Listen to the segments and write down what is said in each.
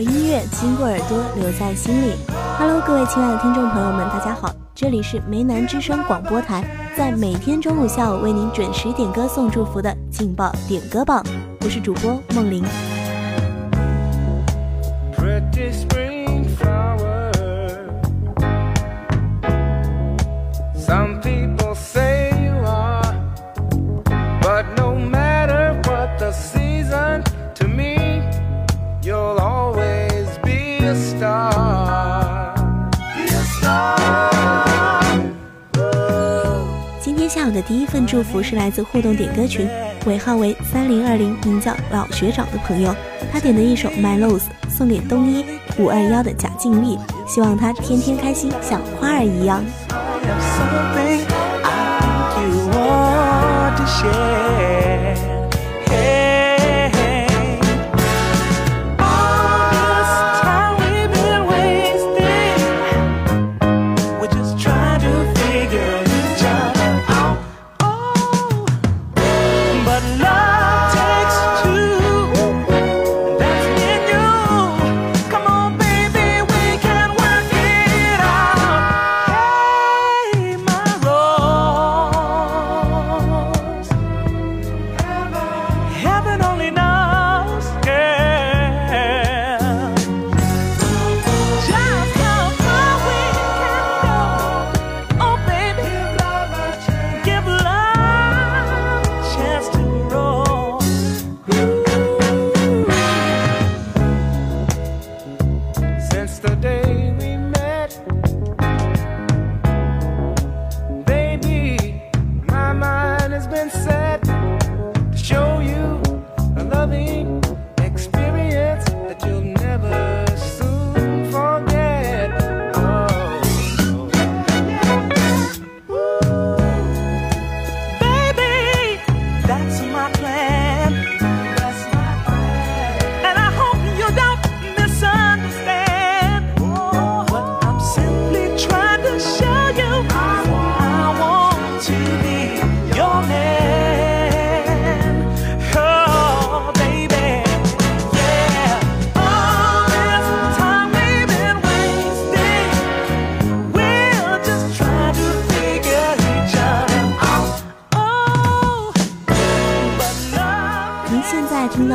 音乐经过耳朵，留在心里。Hello，各位亲爱的听众朋友们，大家好，这里是梅南之声广播台，在每天中午下午为您准时点歌送祝福的劲爆点歌榜，我是主播梦玲。祝福是来自互动点歌群，尾号为三零二零，名叫老学长的朋友，他点的一首《My Lose》送给东一五二幺的贾静丽，希望他天天开心，像花儿一样。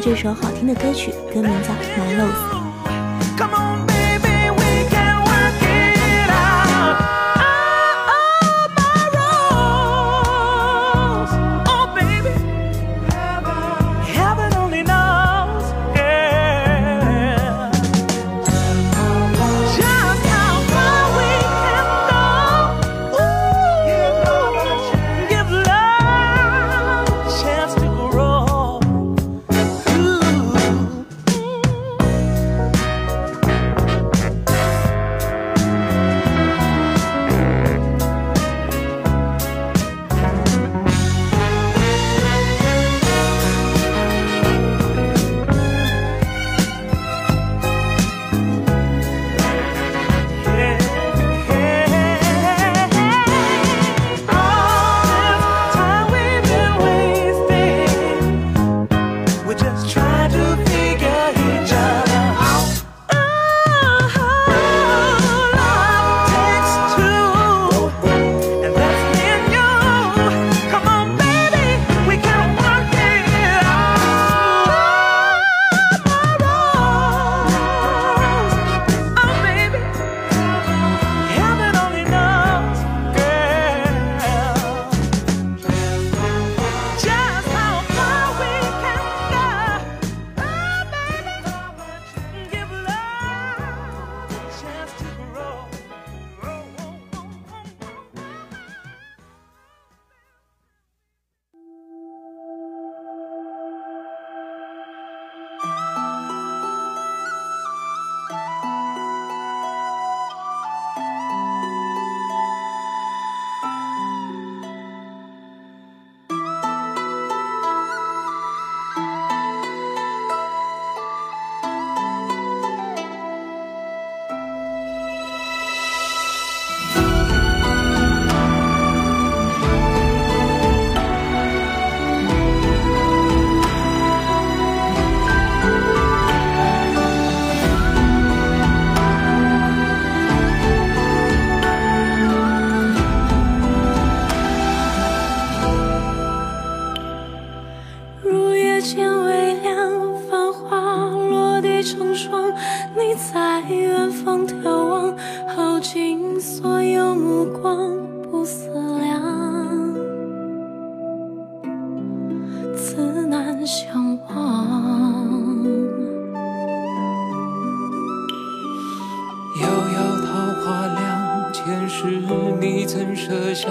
这首好听的歌曲，歌名叫《My Love 在远方眺望，耗尽所有目光，不思量，自难相忘。遥遥桃花凉，前世你怎舍下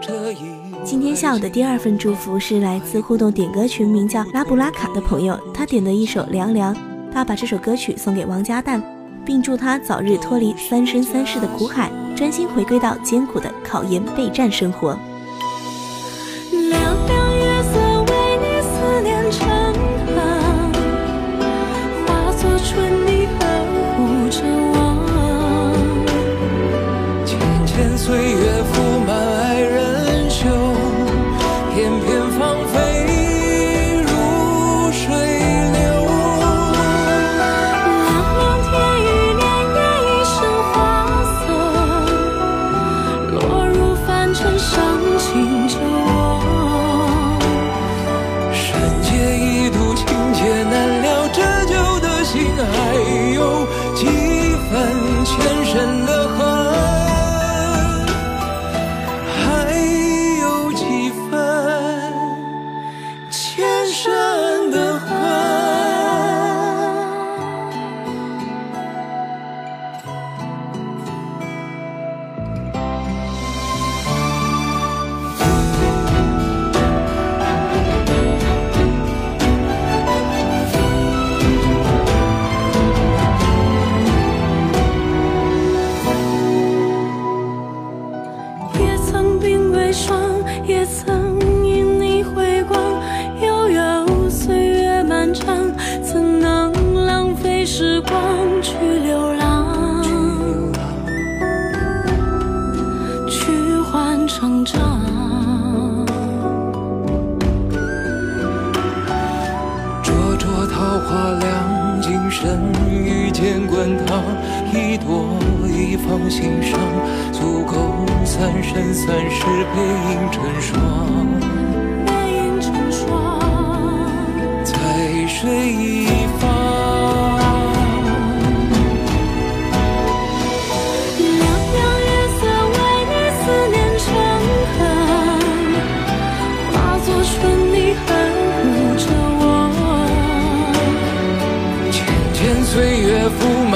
这一。今天下午的第二份祝福是来自互动点歌群名叫拉布拉卡的朋友，他点的一首《凉凉》。他把这首歌曲送给王家蛋，并祝他早日脱离三生三世的苦海，专心回归到艰苦的考研备战生活。霜，也曾因你回光。悠悠岁月漫长，怎能浪费时光去流浪？去换成长。灼灼桃花凉，今生遇见滚烫，一朵一放心上，足够。三生三世背影成双，背影成双，在水一方。两两月色为你思念成河，化作春泥呵护着我。浅浅岁月抚。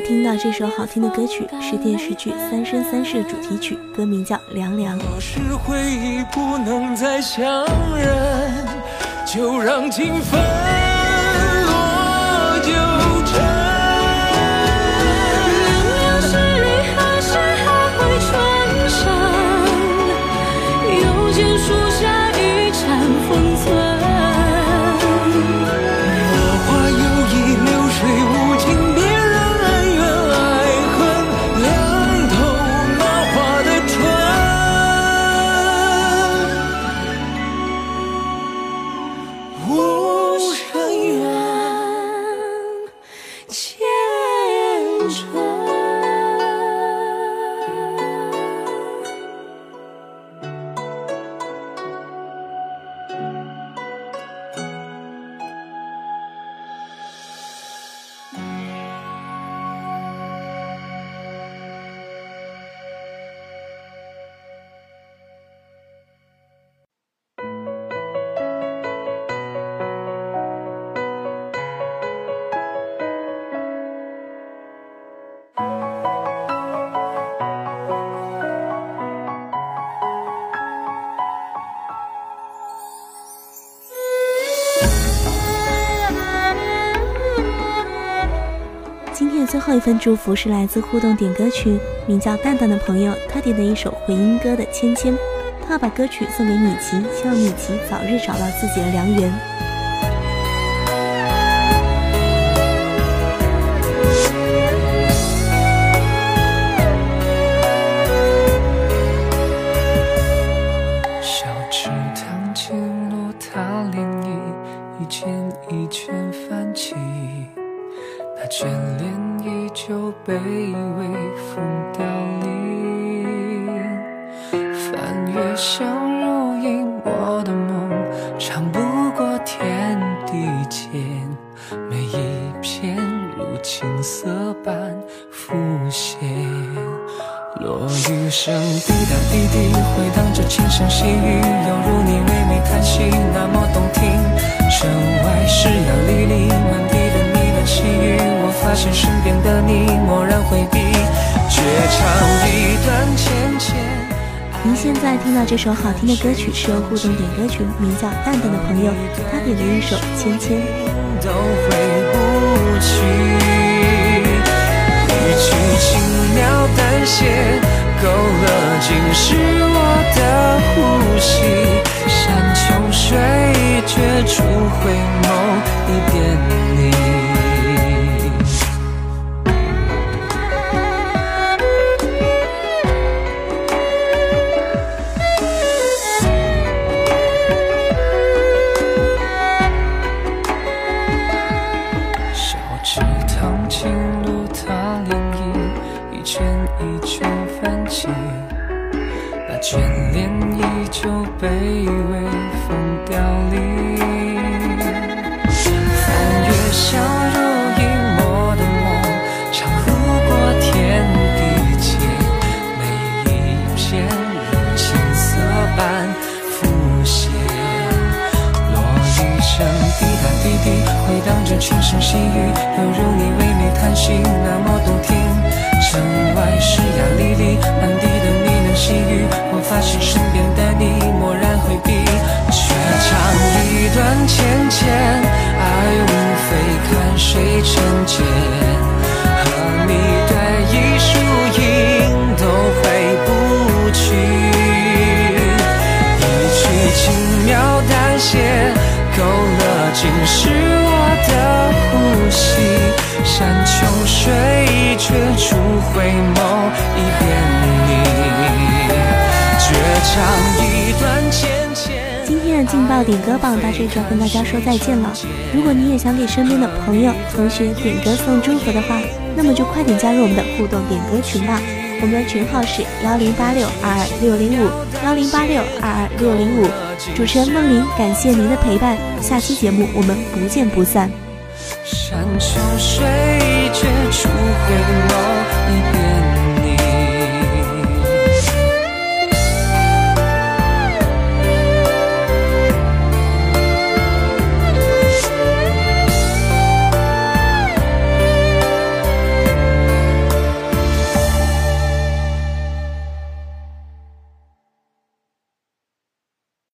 听到这首好听的歌曲是电视剧《三生三世》主题曲，歌名叫《凉凉》。若是回忆不能再相认，就让情分。这份祝福是来自互动点歌曲，名叫蛋蛋的朋友，他点的一首回音歌的芊芊，他要把歌曲送给米奇，希望米奇早日找到自己的良缘。小池塘，露踏涟漪，一圈一圈泛起，那圈。就被微风凋零。翻越相如影，我的梦长不过天地间，每一片如青色般浮现。落雨声滴答滴滴，回荡着轻声细语，犹如你唯美叹息，那么动听。我发现身边的你蓦然回避，绝唱一段浅浅。您现在听到这首好听的歌曲是由互动点歌群名叫蛋蛋的朋友他点的一首《芊芊》。都回不去，一曲轻描淡写，勾勒尽是我的呼吸。眷恋依旧被微风凋零。翻越小如影，我的梦长路过天地间，每一片如青色般浮现。落雨声滴答滴滴，回荡着轻声细语，犹如你唯美叹息，那么动听。我发现身边的你蓦然回避，却唱一段浅浅，爱无非看谁成茧，和你对一输赢都回不去。一曲轻描淡写，勾勒尽是我的呼吸。山穷水绝处回眸劲爆点歌榜到这里就要跟大家说再见了。如果你也想给身边的朋友、同学点歌送祝福的话，那么就快点加入我们的互动点歌群吧。我们的群号是幺零八六二二六零五幺零八六二二六零五。主持人梦玲，感谢您的陪伴，下期节目我们不见不散。山穷水绝处